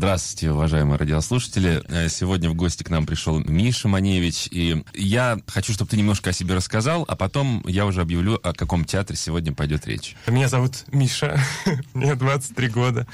Здравствуйте, уважаемые радиослушатели. Э, сегодня в гости к нам пришел Миша Маневич, и я хочу, чтобы ты немножко о себе рассказал, а потом я уже объявлю, о каком театре сегодня пойдет речь. Меня зовут Миша, мне 23 года.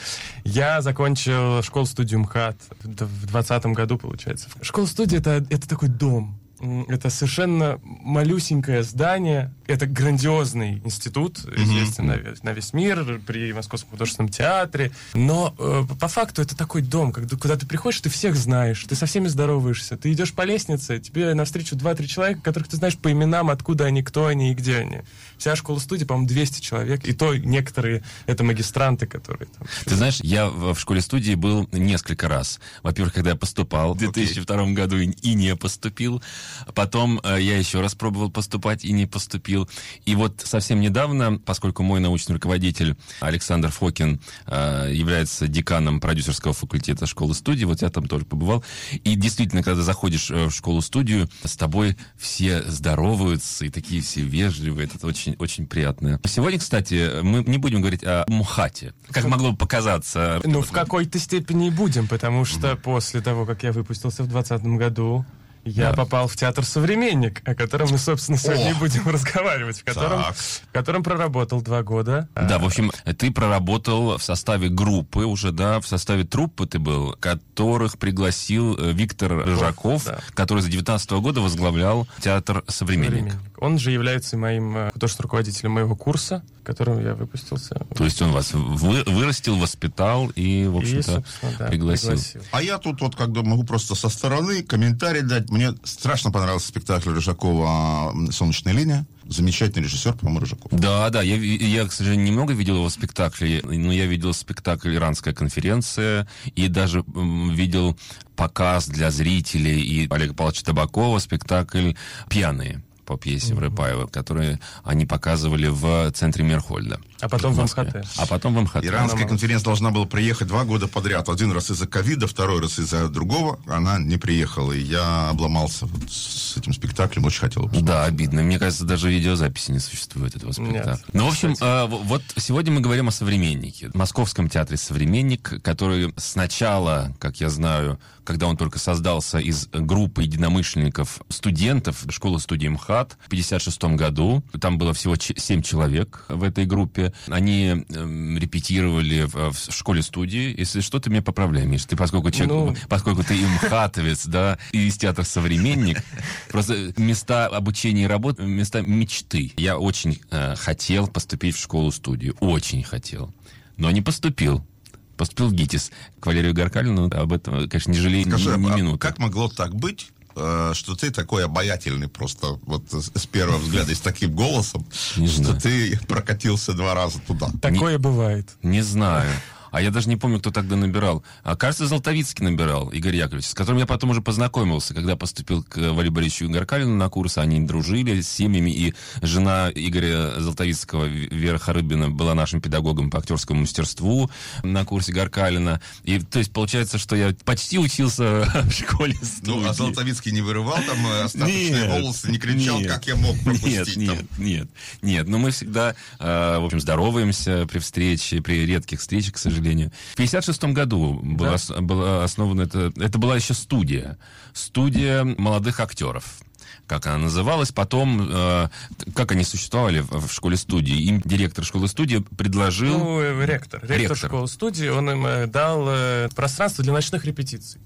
Я закончил школу-студию МХАТ в 2020 году, получается. Школа-студия это, — это такой дом, это совершенно малюсенькое здание. Это грандиозный институт, известный mm-hmm. на, весь, на весь мир, при Московском художественном театре. Но э, по факту это такой дом, когда, куда ты приходишь, ты всех знаешь, ты со всеми здороваешься. Ты идешь по лестнице, тебе навстречу 2-3 человека, которых ты знаешь по именам, откуда они, кто они и где они. Вся школа-студия, по-моему, 200 человек. И то некоторые это магистранты, которые там... Ты знаешь, я в, школе-студии был несколько раз. Во-первых, когда я поступал в 2002 okay. году и, и не поступил. Потом э, я еще раз пробовал поступать и не поступил. И вот совсем недавно, поскольку мой научный руководитель Александр Фокин э, является деканом продюсерского факультета школы-студии, вот я там тоже побывал. И действительно, когда заходишь э, в школу-студию, с тобой все здороваются и такие все вежливые. Это очень, очень приятно. Сегодня, кстати, мы не будем говорить о Мухате, как могло бы показаться. Ну, в какой-то степени будем, потому что mm-hmm. после того, как я выпустился в 2020 году, я да. попал в театр «Современник», о котором мы, собственно, сегодня о! будем разговаривать, в котором, в котором проработал два года. Да, в общем, ты проработал в составе группы уже, да, в составе труппы ты был, которых пригласил э, Виктор Рыжаков, да. который с 19 года возглавлял театр «Современник». «Современник». Он же является моим э, художественным руководителем моего курса, которым я выпустился. То есть он вас вы, вырастил, воспитал и, в общем-то, да, пригласил. пригласил. А я тут вот как бы могу просто со стороны комментарий дать. Мне страшно понравился спектакль Рыжакова «Солнечная линия». Замечательный режиссер, по-моему, Рыжаков. Да, да. Я, я, к сожалению, немного видел его спектаклей, но я видел спектакль «Иранская конференция» и даже видел показ для зрителей и Олега Павловича Табакова спектакль «Пьяные» по пьесе mm-hmm. Врыпаева, которые они показывали в центре Мерхольда. А потом в, в МХТ. А потом в МХТ. Иранская она... конференция должна была приехать два года подряд. Один раз из-за ковида, второй раз из-за другого. Она не приехала. И я обломался вот с этим спектаклем. Очень хотел посмотреть. Да, обидно. Мне кажется, даже видеозаписи не существует этого спектакля. Нет, ну, в общем, э, вот сегодня мы говорим о «Современнике». В Московском театре «Современник», который сначала, как я знаю, когда он только создался из группы единомышленников студентов школы студии МХАТ в 1956 году. Там было всего 7 человек в этой группе. Они э, репетировали в, в школе-студии. Если что, ты меня поправляй, Миш. Ты, поскольку, человек, ну... поскольку ты и МХАТовец, да, и из театра «Современник», просто места обучения и работы, места мечты. Я очень э, хотел поступить в школу-студию. Очень хотел. Но не поступил поступил в ГИТИС. К Валерию Гаркалину об этом, конечно, не жалею Скажи, ни, ни а минуты. как могло так быть, что ты такой обаятельный просто вот с первого взгляда и с таким голосом, не что знаю. ты прокатился два раза туда. Такое не, бывает. Не знаю. А я даже не помню, кто тогда набирал. А, кажется, Золотовицкий набирал, Игорь Яковлевич, с которым я потом уже познакомился, когда поступил к Валерию Борисовичу Гаркалину на курс. Они дружили с семьями, и жена Игоря Золотовицкого, Вера Харыбина, была нашим педагогом по актерскому мастерству на курсе Гаркалина. И, то есть, получается, что я почти учился в школе студии. Ну, а Золотовицкий не вырывал там э, остаточные волосы, не кричал, нет, как я мог пропустить Нет, там. нет, нет, нет. Но мы всегда, э, в общем, здороваемся при встрече, при редких встречах, к сожалению сожалению. В 56 году была, да? была основана, это, это была еще студия. Студия молодых актеров как она называлась. Потом, э, как они существовали в, в школе-студии, им директор школы-студии предложил... Ну, э, ректор. Ректор, ректор. школы-студии, он им э, дал э, пространство для ночных репетиций.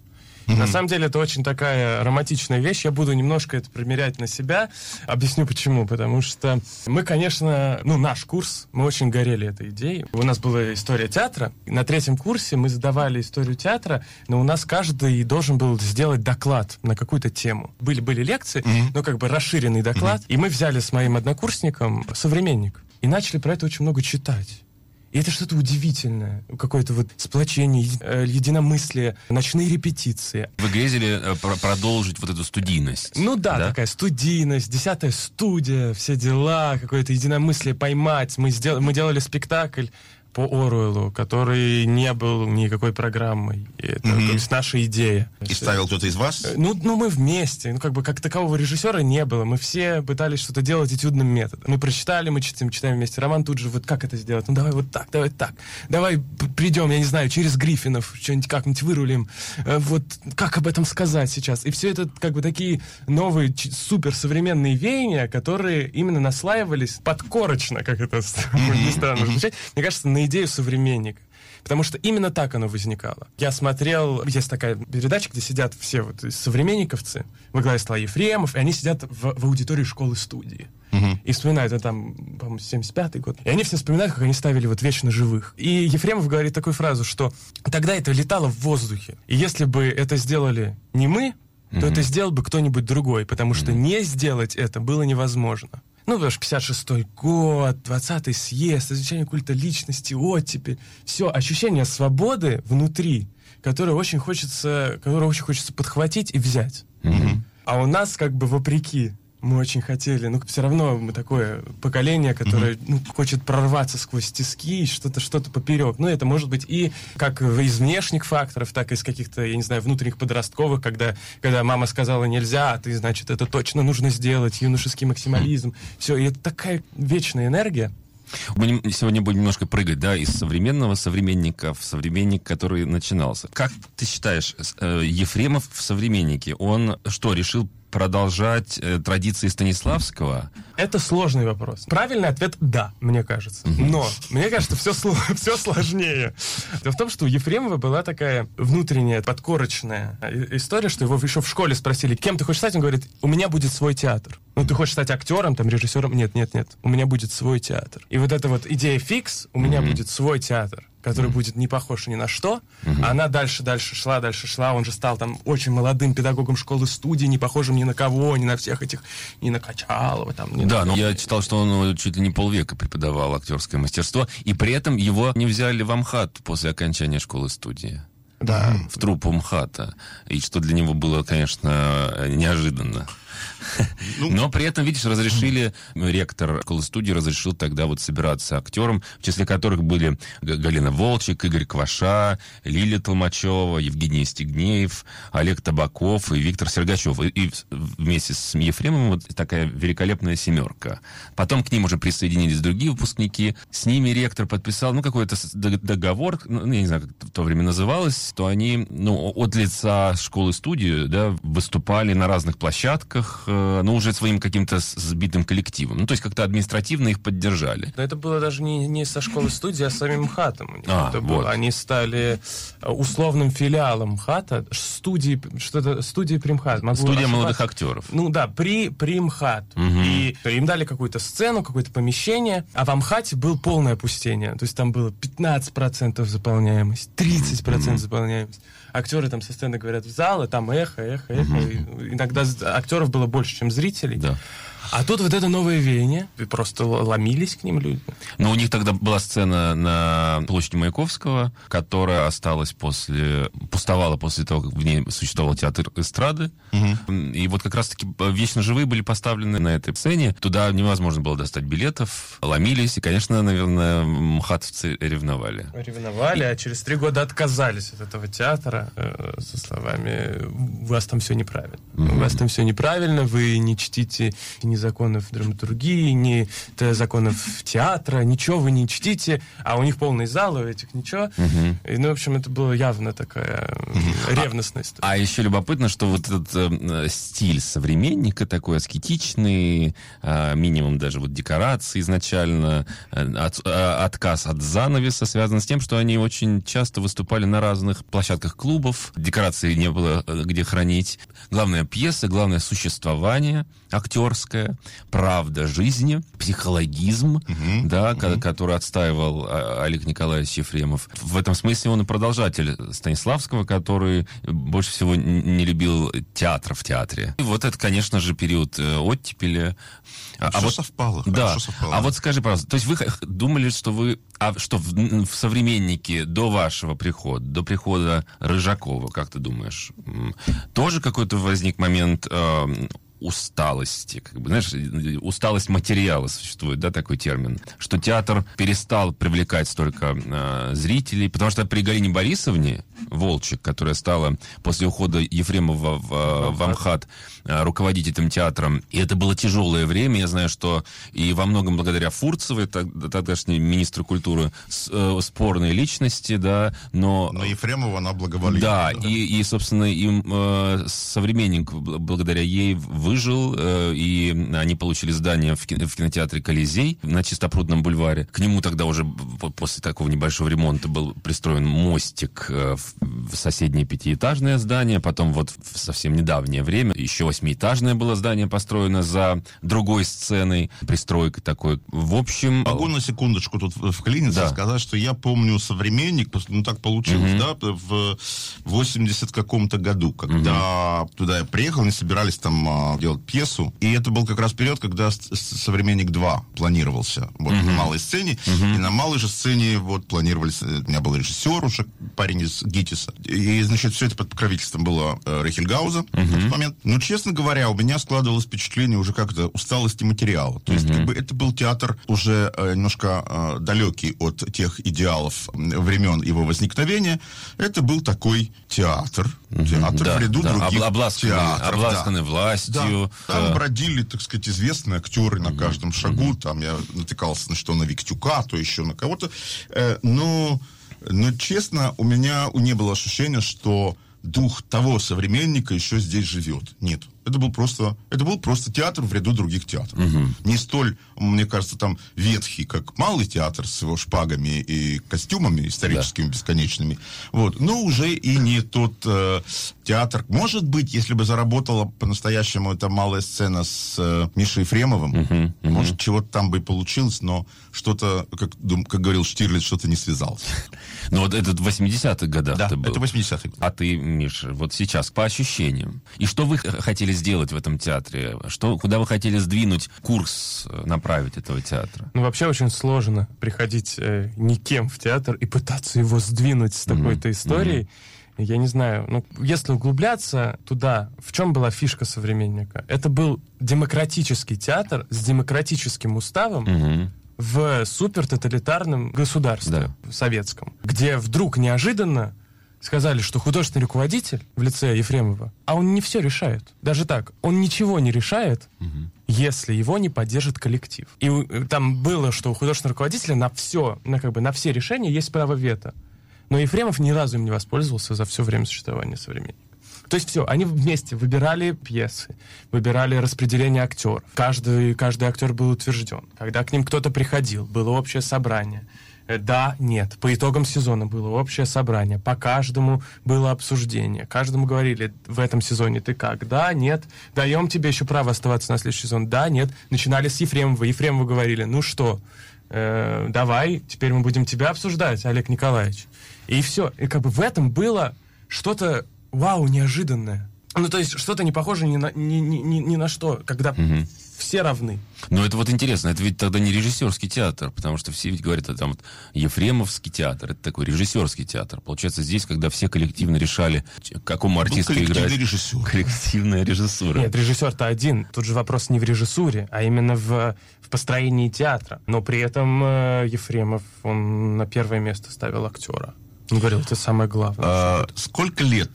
Mm-hmm. На самом деле это очень такая романтичная вещь. Я буду немножко это примерять на себя. Объясню почему. Потому что мы, конечно, ну, наш курс, мы очень горели этой идеей. У нас была история театра. На третьем курсе мы задавали историю театра, но у нас каждый должен был сделать доклад на какую-то тему. Были, были лекции, mm-hmm. но как бы расширенный доклад. Mm-hmm. И мы взяли с моим однокурсником современник и начали про это очень много читать. И это что-то удивительное, какое-то вот сплочение, э, единомыслие, ночные репетиции. Вы грезили э, продолжить вот эту студийность? Ну да, да, такая студийность, десятая студия, все дела, какое-то единомыслие поймать. Мы, сделали, мы делали спектакль по Оруэллу, который не был никакой программой. Это mm-hmm. то есть наша идея. И ставил кто-то из вас? Э, ну, ну, мы вместе. Ну, как бы как такового режиссера не было. Мы все пытались что-то делать этюдным методом. Мы прочитали, мы читаем, читаем вместе роман, тут же вот как это сделать? Ну, давай вот так, давай так. Давай придем, я не знаю, через Гриффинов, что-нибудь как-нибудь вырулим. Э, вот как об этом сказать сейчас? И все это как бы такие новые суперсовременные веяния, которые именно наслаивались подкорочно, как это mm-hmm. странно звучать, мне кажется, на идею современника. Потому что именно так оно возникало. Я смотрел, есть такая передача, где сидят все вот современниковцы, во главе стола Ефремов, и они сидят в, в аудитории школы-студии. Uh-huh. И вспоминают, это там, по-моему, 75-й год. И они все вспоминают, как они ставили вот «Вечно живых». И Ефремов говорит такую фразу, что тогда это летало в воздухе. И если бы это сделали не мы, то uh-huh. это сделал бы кто-нибудь другой, потому что uh-huh. не сделать это было невозможно. Ну, потому что 56-й год, 20-й съезд, изучение культа личности, оттепель. Все, ощущение свободы внутри, которое очень хочется, которое очень хочется подхватить и взять. Mm-hmm. А у нас как бы вопреки мы очень хотели, но все равно мы такое поколение, которое mm-hmm. ну, хочет прорваться сквозь тиски, что-то что-то поперек. Ну, это может быть и как из внешних факторов, так и из каких-то, я не знаю, внутренних подростковых, когда, когда мама сказала нельзя, а ты, значит, это точно нужно сделать, юношеский максимализм. Mm-hmm. Все, и это такая вечная энергия. Мы сегодня будем немножко прыгать, да, из современного современника в современник, который начинался. Как ты считаешь, э, Ефремов в современнике, он что, решил продолжать э, традиции Станиславского? Это сложный вопрос. Правильный ответ – да, мне кажется. Но мне кажется, все, все сложнее. Дело в том, что у Ефремова была такая внутренняя, подкорочная история, что его еще в школе спросили, кем ты хочешь стать? Он говорит, у меня будет свой театр. Ну, ты хочешь стать актером, там, режиссером? Нет, нет, нет. У меня будет свой театр. И вот эта вот идея фикс, у меня будет свой театр который mm-hmm. будет не похож ни на что. Mm-hmm. Она дальше, дальше шла, дальше шла. Он же стал там очень молодым педагогом школы-студии, не похожим ни на кого, ни на всех этих, ни на Качалова. Там, ни да, на... но я читал, что он ну, чуть ли не полвека преподавал актерское мастерство, и при этом его не взяли в Амхат после окончания школы-студии. Да. В труппу МХАТа. И что для него было, конечно, неожиданно. Ну, Но при этом, видишь, разрешили, ректор школы-студии разрешил тогда вот собираться актерам, в числе которых были Галина Волчек, Игорь Кваша, Лилия Толмачева, Евгений Стегнеев, Олег Табаков и Виктор Сергачев. И, и вместе с Ефремовым вот такая великолепная семерка. Потом к ним уже присоединились другие выпускники. С ними ректор подписал, ну, какой-то договор, ну, я не знаю, как в то время называлось, то они, ну, от лица школы-студии, да, выступали на разных площадках, Э, ну, уже своим каким-то сбитым коллективом. Ну, то есть как-то административно их поддержали. Но это было даже не, не со школы студии, а самим ХАТом. А, это вот. было. Они стали э, условным филиалом ХАТа, студии, что-то, студии Примхат. Могу Студия ошибаться. молодых актеров. Ну да, при Примхат. Угу. И им дали какую-то сцену, какое-то помещение, а в Амхате был полное опустение. То есть там было 15% заполняемость, 30% угу. заполняемость актеры там со сцены говорят в зал, и там эхо, эхо, эхо. Угу. Иногда актеров было больше, чем зрителей. Да. А тут вот это новое веяние, и просто ломились к ним люди. Но у них тогда была сцена на площади Маяковского, которая осталась после, пустовала после того, как в ней существовал театр эстрады. Угу. И вот как раз-таки вечно живые были поставлены на этой сцене. Туда невозможно было достать билетов, ломились, и, конечно, наверное, мхатовцы ревновали. Ревновали, а через три года отказались от этого театра э, со словами «У вас там все неправильно. Угу. У вас там все неправильно, вы не чтите ни законов драматургии, ни законов театра, ничего вы не чтите, а у них полный зал, у этих ничего. Угу. И, ну, в общем, это была явно такая угу. ревностность. А, а еще любопытно, что вот этот э, стиль современника такой аскетичный, э, минимум даже вот декорации изначально, э, от, э, отказ от занавеса связан с тем, что они очень часто выступали на разных площадках клубов, декорации не было э, где хранить. Главная пьеса, главное существование актерское, правда жизни, психологизм, угу, да, угу. который отстаивал а, Олег Николаевич Ефремов. В этом смысле он и продолжатель Станиславского, который больше всего не любил театр в театре. И вот это, конечно же, период э, оттепели. А, а вот совпало. Да. совпало. А вот скажи, пожалуйста, то есть вы думали, что вы, а что в, в современнике до вашего прихода, до прихода Рыжакова, как ты думаешь, тоже какой-то возник момент э, усталости, как бы, знаешь, усталость материала существует, да, такой термин, что театр перестал привлекать столько э, зрителей, потому что при Галине Борисовне Волчек, которая стала после ухода Ефремова в, в Амхат Э, руководить этим театром. И это было тяжелое время. Я знаю, что и во многом благодаря Фурцевой, тогдашней министру культуры, э, спорной личности, да, но... Но Ефремова она благоволила. Да, да. И, и, собственно, им э, современник благодаря ей выжил, э, и они получили здание в, кино, в кинотеатре «Колизей» на Чистопрудном бульваре. К нему тогда уже после такого небольшого ремонта был пристроен мостик э, в, в соседнее пятиэтажное здание. Потом вот в совсем недавнее время еще восьмиэтажное было здание построено за другой сценой, пристройкой такой. В общем... Могу на секундочку тут вклиниться да. сказать, что я помню современник, ну так получилось, угу. да, в 80 каком-то году, когда угу. туда я приехал, они собирались там а, делать пьесу, и это был как раз период, когда современник 2 планировался вот угу. на малой сцене, угу. и на малой же сцене вот планировались, э, у меня был режиссер уже, парень из ГИТИСа, и, значит, все это под покровительством было э, Рейхельгауза угу. в тот момент. Ну, честно говоря, у меня складывалось впечатление уже как-то усталости материала. То есть, как бы, это был театр уже э, немножко э, далекий от тех идеалов времен его возникновения. Это был такой театр. Театр да, в ряду да, других обласканный, театров. Обласканный да. властью. Да. Там бродили, так сказать, известные актеры на каждом шагу. Там я натыкался на что на Виктюка, то еще на кого-то. Э, но, но, честно, у меня не было ощущения, что дух того современника еще здесь живет. Нет. Это был просто, это был просто театр в ряду других театров. Угу. Не столь, мне кажется, там ветхий, как малый театр с его шпагами и костюмами историческими да. бесконечными. Вот. Но уже и не тот э, театр. Может быть, если бы заработала по-настоящему эта малая сцена с э, Мишей Ефремовым, угу, угу. может, чего-то там бы и получилось, но что-то, как, как говорил Штирлиц, что-то не связалось. Ну вот этот в 80-х годах да, это 80-х. А ты, Миша, вот сейчас, по ощущениям. И что вы хотели сделать в этом театре? Что, куда вы хотели сдвинуть курс, э, направить этого театра? Ну, вообще очень сложно приходить э, никем в театр и пытаться его сдвинуть с такой-то mm-hmm. историей. Mm-hmm. Я не знаю, ну, если углубляться туда, в чем была фишка современника? Это был демократический театр с демократическим уставом, mm-hmm в супертоталитарном государстве да. советском, где вдруг неожиданно сказали, что художественный руководитель в лице Ефремова, а он не все решает. Даже так, он ничего не решает, угу. если его не поддержит коллектив. И э, там было, что у художественного руководителя на все, на, как бы, на все решения есть право вето. Но Ефремов ни разу им не воспользовался за все время существования современника. То есть все, они вместе выбирали пьесы, выбирали распределение актеров. Каждый, каждый актер был утвержден. Когда к ним кто-то приходил, было общее собрание. Э, да, нет. По итогам сезона было общее собрание. По каждому было обсуждение. Каждому говорили, в этом сезоне ты как? Да, нет. Даем тебе еще право оставаться на следующий сезон. Да, нет. Начинали с Ефремова. Ефремова говорили, ну что, э, давай, теперь мы будем тебя обсуждать, Олег Николаевич. И все. И как бы в этом было что-то, вау, неожиданное. Ну, то есть что-то не похоже ни на, ни, ни, ни на что, когда угу все равны. Но это вот интересно, это ведь тогда не режиссерский театр, потому что все ведь говорят, это там вот Ефремовский театр, это такой режиссерский театр. Получается, здесь, когда все коллективно решали, какому артисту ну, играть. режиссер. Коллективная режиссура. Нет, режиссер-то один. Тут же вопрос не в режиссуре, а именно в, в построении театра. Но при этом э, Ефремов, он на первое место ставил актера. Он говорил, это самое главное. А, сколько лет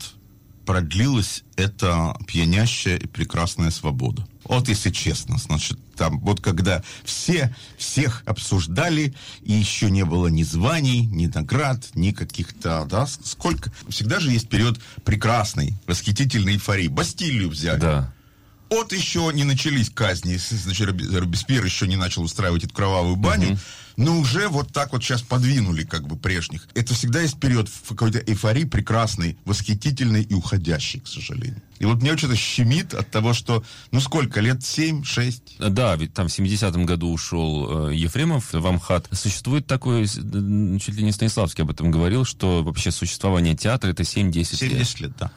продлилась эта пьянящая и прекрасная свобода. Вот если честно, значит, там вот когда все всех обсуждали, и еще не было ни званий, ни наград, ни каких-то, да, сколько. Всегда же есть период прекрасной, восхитительной эйфории. Бастилию взяли. Да. Вот еще не начались казни, значит, Робеспьер еще не начал устраивать эту кровавую баню. Угу но уже вот так вот сейчас подвинули как бы прежних. Это всегда есть период в какой-то эйфории прекрасной, восхитительной и уходящей, к сожалению. И вот мне что-то щемит от того, что, ну сколько, лет 7-6? Да, ведь там в 70-м году ушел э, Ефремов в Амхат. Существует такой, чуть ли не Станиславский об этом говорил, что вообще существование театра это 7-10 лет. 70 лет, да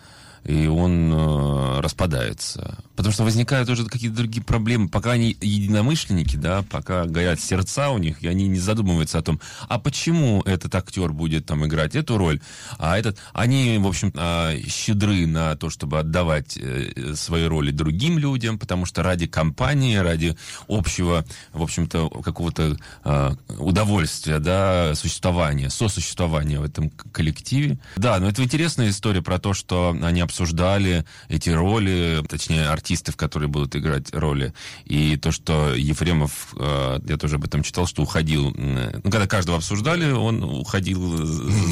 и он э, распадается. Потому что возникают уже какие-то другие проблемы. Пока они единомышленники, да, пока горят сердца у них, и они не задумываются о том, а почему этот актер будет там играть эту роль, а этот... Они, в общем, а, щедры на то, чтобы отдавать э, свои роли другим людям, потому что ради компании, ради общего, в общем-то, какого-то а, удовольствия, да, существования, сосуществования в этом коллективе. Да, но это интересная история про то, что они обсуждали эти роли, точнее, артистов, которые будут играть роли, и то, что Ефремов, э, я тоже об этом читал, что уходил, ну, когда каждого обсуждали, он уходил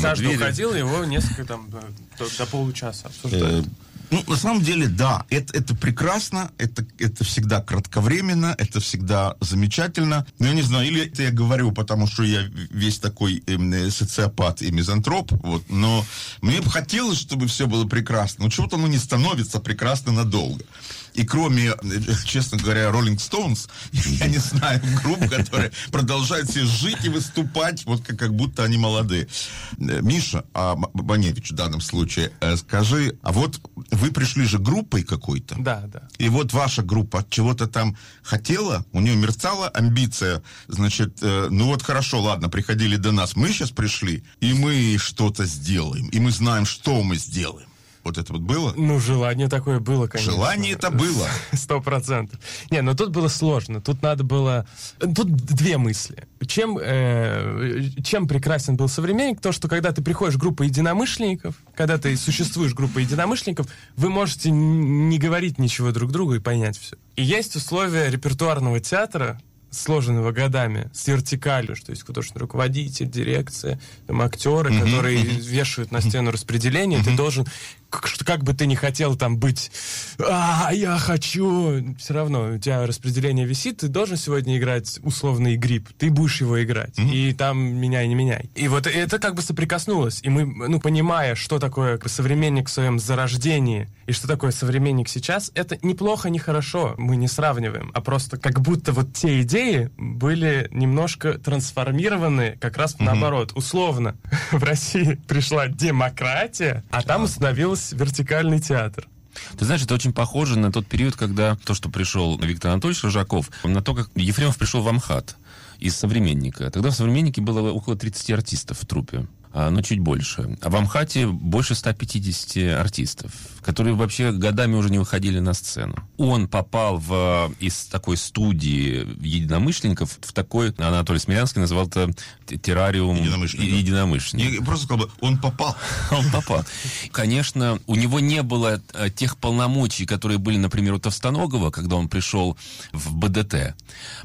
Каждый уходил, его несколько там, до, до получаса обсуждали. Ну, на самом деле, да, это, это прекрасно, это, это всегда кратковременно, это всегда замечательно. Но я не знаю, или это я говорю, потому что я весь такой э, социопат и мизантроп, вот, но мне бы хотелось, чтобы все было прекрасно. Но чего-то оно не становится прекрасно надолго. И кроме, честно говоря, Rolling Stones, я не знаю групп, которые продолжают себе жить и выступать, вот как, как будто они молодые. Э, Миша, а Баневич в данном случае, э, скажи, а вот вы пришли же группой какой-то. Да, да. И вот ваша группа чего-то там хотела, у нее мерцала амбиция, значит, э, ну вот хорошо, ладно, приходили до нас, мы сейчас пришли, и мы что-то сделаем, и мы знаем, что мы сделаем. Вот это вот было? Ну, желание такое было, конечно. Желание это было. Сто процентов. Не, но тут было сложно. Тут надо было... Тут две мысли. Чем, э, чем прекрасен был современник? То, что когда ты приходишь в группу единомышленников, когда ты существуешь группа единомышленников, вы можете не говорить ничего друг другу и понять все. И есть условия репертуарного театра, сложенного годами, с вертикалью, что есть художественный руководитель, дирекция, там, актеры, mm-hmm. которые mm-hmm. вешают на стену распределение, mm-hmm. ты должен как, как бы ты не хотел там быть, а, я хочу, все равно у тебя распределение висит, ты должен сегодня играть условный грипп, ты будешь его играть, mm-hmm. и там меняй, не меняй. И вот это как бы соприкоснулось, и мы, ну, понимая, что такое современник в своем зарождении, и что такое современник сейчас, это неплохо, не хорошо, мы не сравниваем, а просто как будто вот те идеи были немножко трансформированы как раз mm-hmm. наоборот. Условно, в России пришла демократия, а там установилась появился вертикальный театр. Ты знаешь, это очень похоже на тот период, когда то, что пришел Виктор Анатольевич Рыжаков, на то, как Ефремов пришел в Амхат из «Современника». Тогда в «Современнике» было около 30 артистов в трупе. А, ну, чуть больше. А в Амхате больше 150 артистов, которые вообще годами уже не выходили на сцену. Он попал в, из такой студии единомышленников в такой, Анатолий Смелянский назвал это террариум единомышленников. единомышленников. Я просто сказал бы, он попал. Он попал. Конечно, у него не было э, тех полномочий, которые были, например, у Товстоногова, когда он пришел в БДТ.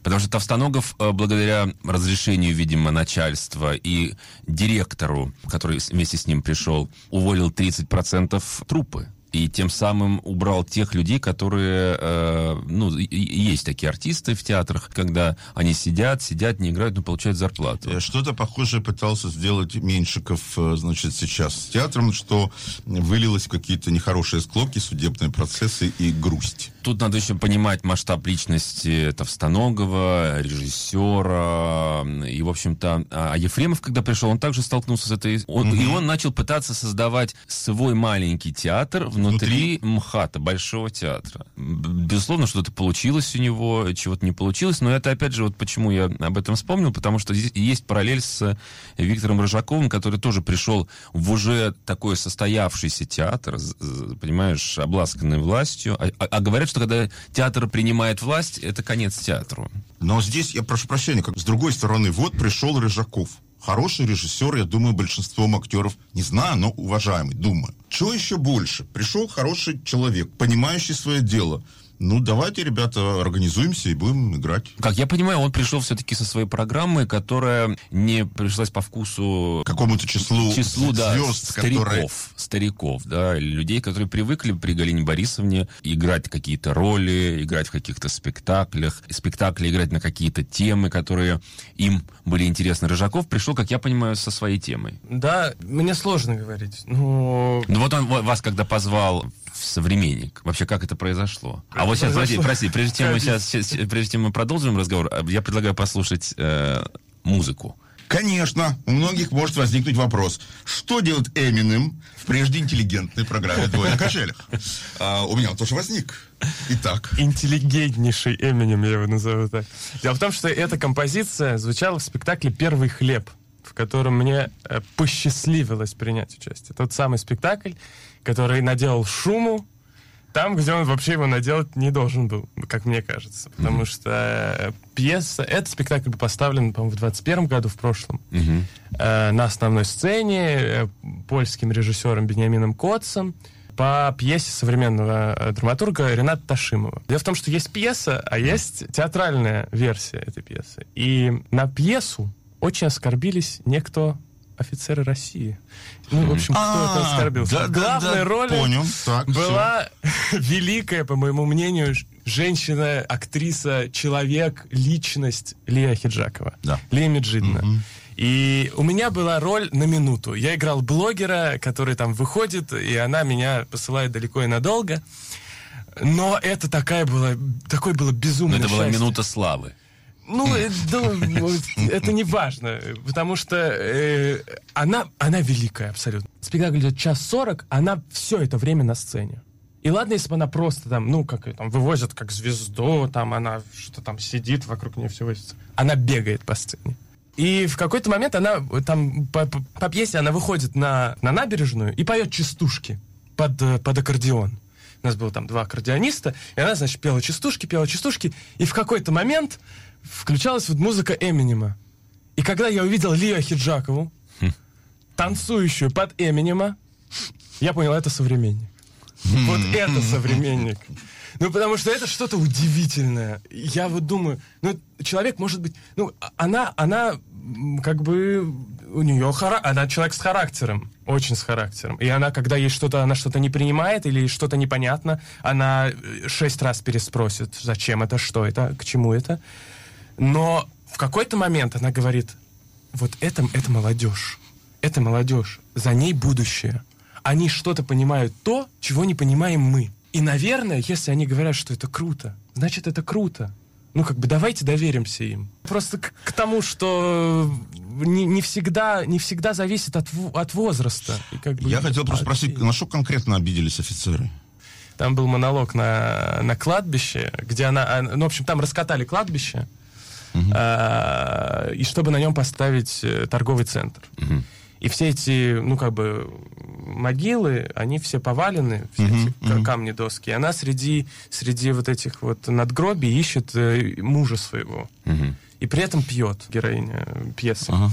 Потому что Товстоногов, э, благодаря разрешению, видимо, начальства и директору который вместе с ним пришел, уволил 30% трупы и тем самым убрал тех людей, которые, э, ну, есть такие артисты в театрах, когда они сидят, сидят, не играют, но получают зарплату. Э, что-то похожее пытался сделать Меньшиков, э, значит, сейчас с театром, что вылилось в какие-то нехорошие склоки, судебные процессы и грусть. Тут надо еще понимать масштаб личности Товстоногова, режиссера, и, в общем-то, а Ефремов, когда пришел, он также столкнулся с этой... Он, угу. И он начал пытаться создавать свой маленький театр в внутри, МХАТа, Большого театра. Безусловно, что-то получилось у него, чего-то не получилось, но это, опять же, вот почему я об этом вспомнил, потому что здесь есть параллель с Виктором Рыжаковым, который тоже пришел в уже такой состоявшийся театр, понимаешь, обласканный властью. А, а, а говорят, что когда театр принимает власть, это конец театру. Но здесь, я прошу прощения, как с другой стороны, вот пришел Рыжаков хороший режиссер, я думаю, большинством актеров, не знаю, но уважаемый, думаю. Чего еще больше? Пришел хороший человек, понимающий свое дело, ну, давайте, ребята, организуемся и будем играть. Как я понимаю, он пришел все-таки со своей программой, которая не пришлась по вкусу... Какому-то числу, числу да, звезд, стариков, которые... стариков, да, людей, которые привыкли при Галине Борисовне играть какие-то роли, играть в каких-то спектаклях, спектакли играть на какие-то темы, которые им были интересны. Рыжаков пришел, как я понимаю, со своей темой. Да, мне сложно говорить. Но... Ну вот он вас когда позвал современник. Вообще, как это произошло? а вот сейчас, прости, прости, прежде чем мы сейчас, прежде чем мы продолжим разговор, я предлагаю послушать э, музыку. Конечно, у многих может возникнуть вопрос, что делает Эминем в прежде интеллигентной программе «Двое на качелях»? А, у меня он тоже возник. Итак. Интеллигентнейший Эминем, я его назову так. Дело в том, что эта композиция звучала в спектакле «Первый хлеб», в котором мне э, посчастливилось принять участие. Тот самый спектакль, который наделал шуму, там, где он вообще его наделать не должен был, как мне кажется. Потому mm-hmm. что э, пьеса... Этот спектакль был поставлен, по-моему, в 21 году, в прошлом, mm-hmm. э, на основной сцене э, польским режиссером Бениамином Котцем по пьесе современного э, драматурга Рената Ташимова. Дело в том, что есть пьеса, а есть театральная версия этой пьесы. И на пьесу очень оскорбились некто офицеры России. Ну, в общем, кто это а, оскорбился. Да, понял. Так, была великая, по моему мнению, женщина, актриса, человек, личность Лия Хиджакова. Да. Лия Меджидна. Угу. И у меня была роль на минуту. Я играл блогера, который там выходит, и она меня посылает далеко и надолго. Но это такая была, такое было безумное Но это счастье. была минута славы. Ну, э, это не важно, потому что э, она, она великая абсолютно. Спектакль идет час сорок, она все это время на сцене. И ладно, если бы она просто там, ну, как ее там вывозят как звезду, там она что-то там сидит, вокруг нее все возится. Она бегает по сцене. И в какой-то момент она там по, по, по пьесе она выходит на, на набережную и поет частушки под, э, под аккордеон. У нас было там два аккордеониста, и она, значит, пела частушки, пела частушки, и в какой-то момент включалась вот музыка Эминема. И когда я увидел Лию Хиджакову, хм. танцующую под Эминема, я понял, это современник. Вот это современник. Ну, потому что это что-то удивительное. Я вот думаю, ну, человек может быть... Ну, она, она как бы... У нее хара... Она человек с характером. Очень с характером. И она, когда ей что-то, она что-то не принимает или что-то непонятно, она э, шесть раз переспросит, зачем это, что это, к чему это. Но в какой-то момент она говорит, вот это, это молодежь, это молодежь, за ней будущее. Они что-то понимают то, чего не понимаем мы. И, наверное, если они говорят, что это круто, значит, это круто. Ну, как бы давайте доверимся им. Просто к, к тому, что не, не, всегда, не всегда зависит от, от возраста. И как бы, Я хотел просто спросить, на что конкретно обиделись офицеры? Там был монолог на, на кладбище, где она... А, ну, в общем, там раскатали кладбище, uh и чтобы на нем поставить э, торговый центр. uh И все эти, ну, как бы, могилы, они все повалены, все uh эти uh камни, доски. И она среди, среди вот этих вот надгробий ищет э, мужа своего. uh И при этом пьет героиня пьесы. uh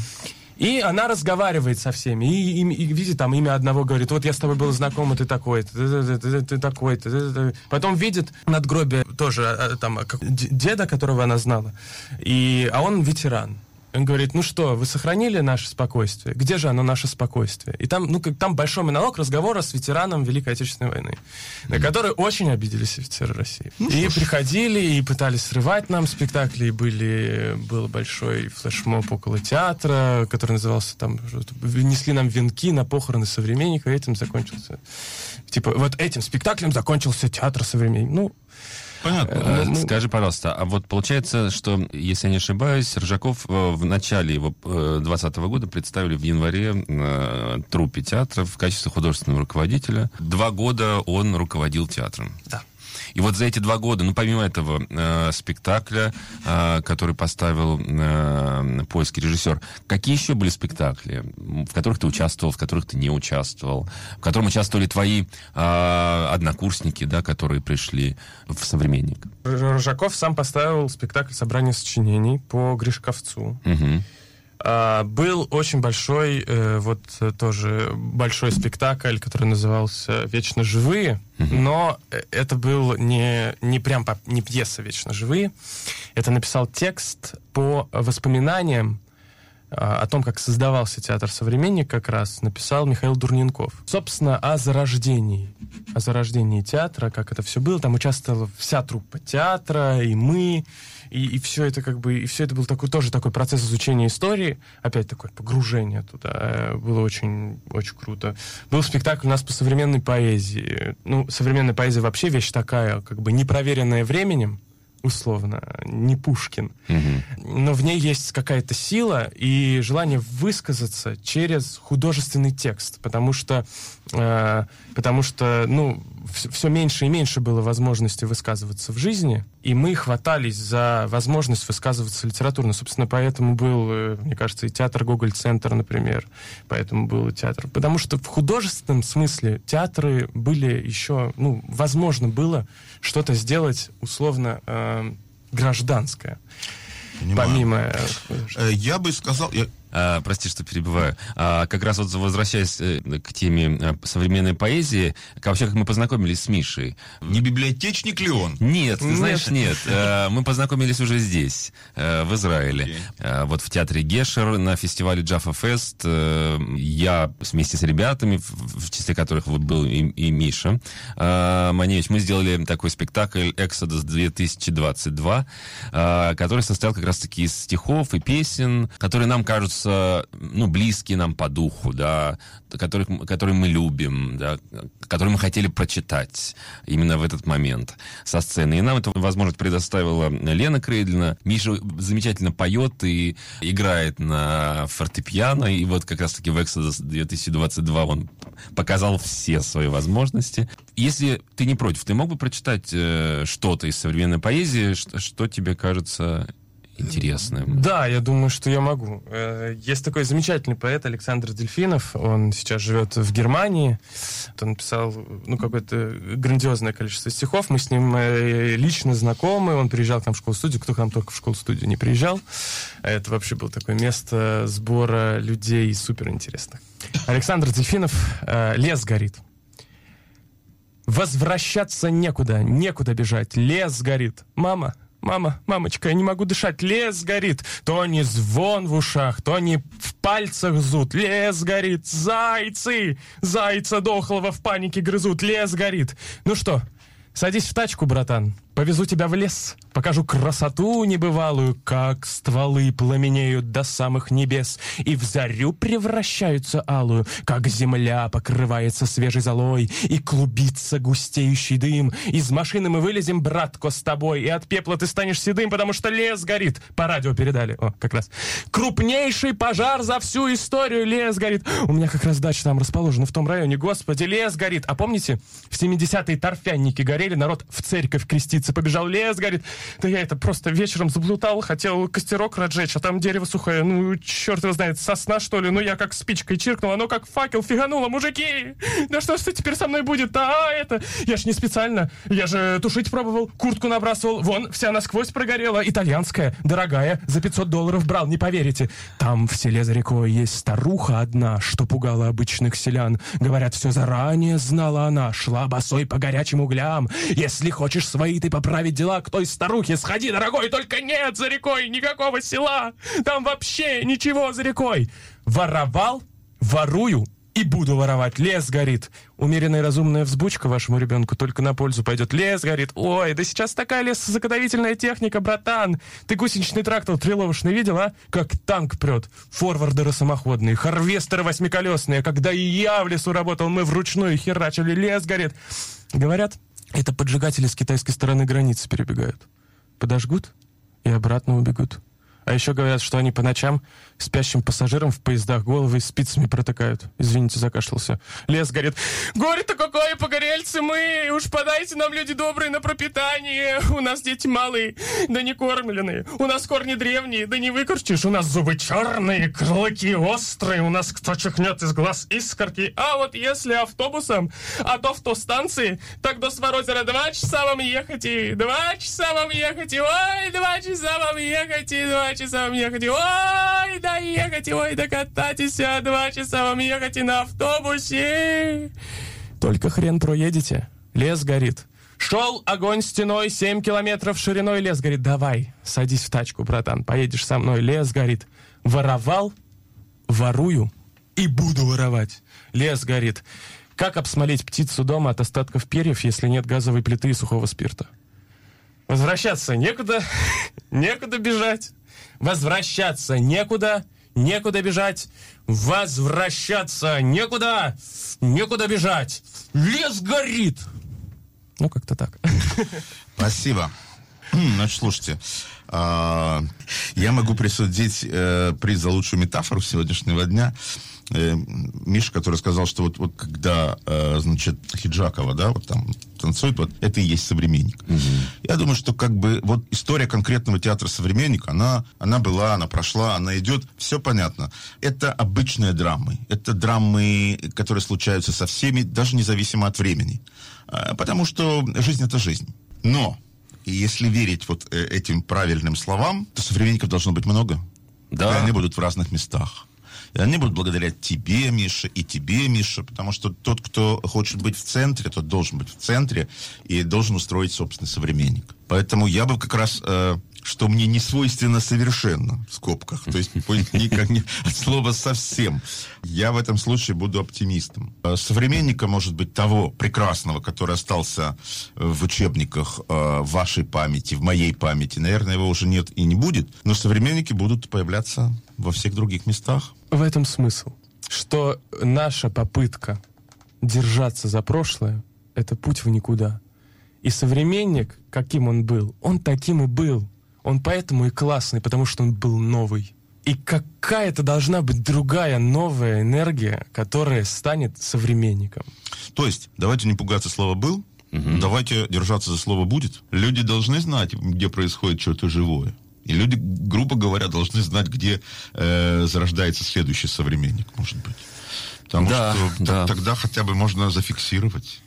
И она разговаривает со всеми, и, и, и видит там имя одного, говорит, вот я с тобой был знаком, ты такой, ты, ты, ты, ты такой, ты, ты, ты. Потом видит надгробие тоже а, там деда, которого она знала, и, а он ветеран. Он говорит, ну что, вы сохранили наше спокойствие? Где же оно, наше спокойствие? И там, ну, как, там большой монолог разговора с ветераном Великой Отечественной войны, mm-hmm. на который очень обиделись офицеры России. Ну, и приходили, и пытались срывать нам спектакли, и были, был большой флешмоб около театра, который назывался там, несли нам венки на похороны современника, и этим закончился. Типа, вот этим спектаклем закончился театр современник. Ну, Понятно. Э, ну, скажи, пожалуйста, а вот получается, что, если я не ошибаюсь, Ржаков э, в начале его 2020 э, года представили в январе на труппе театра в качестве художественного руководителя. Два года он руководил театром. Да. И вот за эти два года, ну, помимо этого э, спектакля, э, который поставил э, польский режиссер, какие еще были спектакли, в которых ты участвовал, в которых ты не участвовал, в котором участвовали твои э, однокурсники, да, которые пришли в «Современник»? Рожаков сам поставил спектакль «Собрание сочинений» по Гришковцу. Угу. А, был очень большой, э, вот э, тоже большой спектакль, который назывался «Вечно живые», mm-hmm. но э, это был не, не прям не пьеса «Вечно живые», это написал текст по воспоминаниям а, о том, как создавался театр «Современник» как раз, написал Михаил Дурненков. Собственно, о зарождении, о зарождении театра, как это все было. Там участвовала вся труппа театра, и мы, и, и все это как бы, и все это был такой, тоже такой процесс изучения истории, опять такое погружение туда, э, было очень, очень круто. Был спектакль у нас по современной поэзии. Ну, современная поэзия вообще вещь такая, как бы непроверенная временем, условно, не Пушкин. Угу. Но в ней есть какая-то сила и желание высказаться через художественный текст, потому что, потому что, ну, все меньше и меньше было возможности высказываться в жизни, и мы хватались за возможность высказываться литературно. Собственно, поэтому был, э, мне кажется, и театр Гоголь-центр, например, поэтому был и театр. Потому что в художественном смысле театры были еще, ну, возможно было что-то сделать условно э, гражданское. Понимаю. Помимо... Э, я бы сказал... Я, а, прости, что перебиваю. А, как раз вот возвращаясь э, к теме э, современной поэзии, как, вообще как мы познакомились с Мишей. Не библиотечник ли он? Нет, ты знаешь, нет. А, мы познакомились уже здесь, в Израиле. Okay. А, вот в театре Гешер на фестивале Jaffa Fest. Я вместе с ребятами, в числе которых вот был и, и Миша Маневич, мы сделали такой спектакль «Exodus 2022», который состоял как раз-таки из стихов и песен, которые нам кажутся кажутся, ну, близкие нам по духу, да, которых, которые мы любим, да, которые мы хотели прочитать именно в этот момент со сцены. И нам эту возможность предоставила Лена Крейдлина. Миша замечательно поет и играет на фортепиано, и вот как раз-таки в Exodus 2022 он показал все свои возможности. Если ты не против, ты мог бы прочитать э, что-то из современной поэзии, что, что тебе кажется интересным. Да, я думаю, что я могу. Э, есть такой замечательный поэт Александр Дельфинов. Он сейчас живет в Германии. Он написал ну, какое-то грандиозное количество стихов. Мы с ним э, лично знакомы. Он приезжал к нам в школу-студию. Кто к нам только в школу-студию не приезжал. Это вообще было такое место сбора людей суперинтересных. Александр Дельфинов э, «Лес горит». Возвращаться некуда, некуда бежать. Лес горит. Мама, Мама, мамочка, я не могу дышать, лес горит. То не звон в ушах, то не в пальцах зуд. Лес горит, зайцы! Зайца дохлого в панике грызут, лес горит. Ну что, садись в тачку, братан. Повезу тебя в лес, покажу красоту небывалую, как стволы пламенеют до самых небес и в зарю превращаются алую, как земля покрывается свежей золой и клубится густеющий дым. Из машины мы вылезем, братко, с тобой, и от пепла ты станешь седым, потому что лес горит. По радио передали. О, как раз. Крупнейший пожар за всю историю. Лес горит. У меня как раз дача там расположена в том районе. Господи, лес горит. А помните, в 70-е торфянники горели, народ в церковь креститься улице побежал, лес горит. Да я это просто вечером заблутал, хотел костерок разжечь, а там дерево сухое. Ну, черт его знает, сосна, что ли? Ну, я как спичкой чиркнул, оно как факел фигануло. Мужики, да что ж теперь со мной будет А, это, я ж не специально. Я же тушить пробовал, куртку набрасывал. Вон, вся насквозь прогорела. Итальянская, дорогая, за 500 долларов брал, не поверите. Там в селе за рекой есть старуха одна, что пугала обычных селян. Говорят, все заранее знала она, шла босой по горячим углям. Если хочешь свои ты поправить дела к той старухе. Сходи, дорогой, только нет за рекой никакого села. Там вообще ничего за рекой. Воровал, ворую и буду воровать. Лес горит. Умеренная разумная взбучка вашему ребенку только на пользу пойдет. Лес горит. Ой, да сейчас такая лесозаготовительная техника, братан. Ты гусеничный трактор триловочный видел, а? Как танк прет. Форвардеры самоходные, харвестеры восьмиколесные. Когда и я в лесу работал, мы вручную херачили. Лес горит. Говорят, это поджигатели с китайской стороны границы перебегают. Подожгут и обратно убегут. А еще говорят, что они по ночам спящим пассажирам в поездах головы спицами протыкают. Извините, закашлялся. Лес горит. Горе-то какое, погорельцы мы! Уж подайте нам, люди добрые, на пропитание. У нас дети малые, да не кормленные. У нас корни древние, да не выкорчишь. У нас зубы черные, клыки острые. У нас кто чихнет из глаз искорки. А вот если автобусом, а то в то станции, так до Сворозера два часа вам ехать и два часа вам ехать и ой, два часа вам ехать и два часа вам ехать ой, доехать, ой, докатайтесь, а два часа вам ехать и на автобусе. Только хрен проедете, лес горит. Шел огонь стеной, семь километров шириной, лес горит. Давай, садись в тачку, братан, поедешь со мной, лес горит. Воровал, ворую и буду воровать. Лес горит. Как обсмолить птицу дома от остатков перьев, если нет газовой плиты и сухого спирта? Возвращаться некуда, некуда бежать. Возвращаться некуда, некуда бежать. Возвращаться некуда, некуда бежать. Лес горит. Ну, как-то так. Спасибо. Значит, слушайте, а, я могу присудить э, приз за лучшую метафору сегодняшнего дня э, Миша, который сказал, что вот, вот когда, э, значит, Хиджакова, да, вот там танцует, вот это и есть современник. Угу. Я думаю, что как бы вот история конкретного театра «Современник», она, она была, она прошла, она идет, все понятно. Это обычные драмы. Это драмы, которые случаются со всеми, даже независимо от времени. Э, потому что жизнь — это жизнь. Но и если верить вот э, этим правильным словам, то современников должно быть много. Да. И они будут в разных местах. Они будут благодаря тебе, Миша, и тебе, Миша, потому что тот, кто хочет быть в центре, тот должен быть в центре и должен устроить собственный современник. Поэтому я бы как раз э, что мне не свойственно совершенно, в скобках. То есть никак не от слова совсем. Я в этом случае буду оптимистом. Э, современника, может быть, того прекрасного, который остался в учебниках э, вашей памяти, в моей памяти, наверное, его уже нет и не будет, но современники будут появляться во всех других местах. В этом смысл, что наша попытка держаться за прошлое — это путь в никуда. И современник, каким он был, он таким и был. Он поэтому и классный, потому что он был новый. И какая-то должна быть другая новая энергия, которая станет современником. То есть, давайте не пугаться слова «был», угу. давайте держаться за слово «будет». Люди должны знать, где происходит что-то живое. И люди, грубо говоря, должны знать, где э, зарождается следующий современник, может быть. Потому да, что да. тогда хотя бы можно зафиксировать.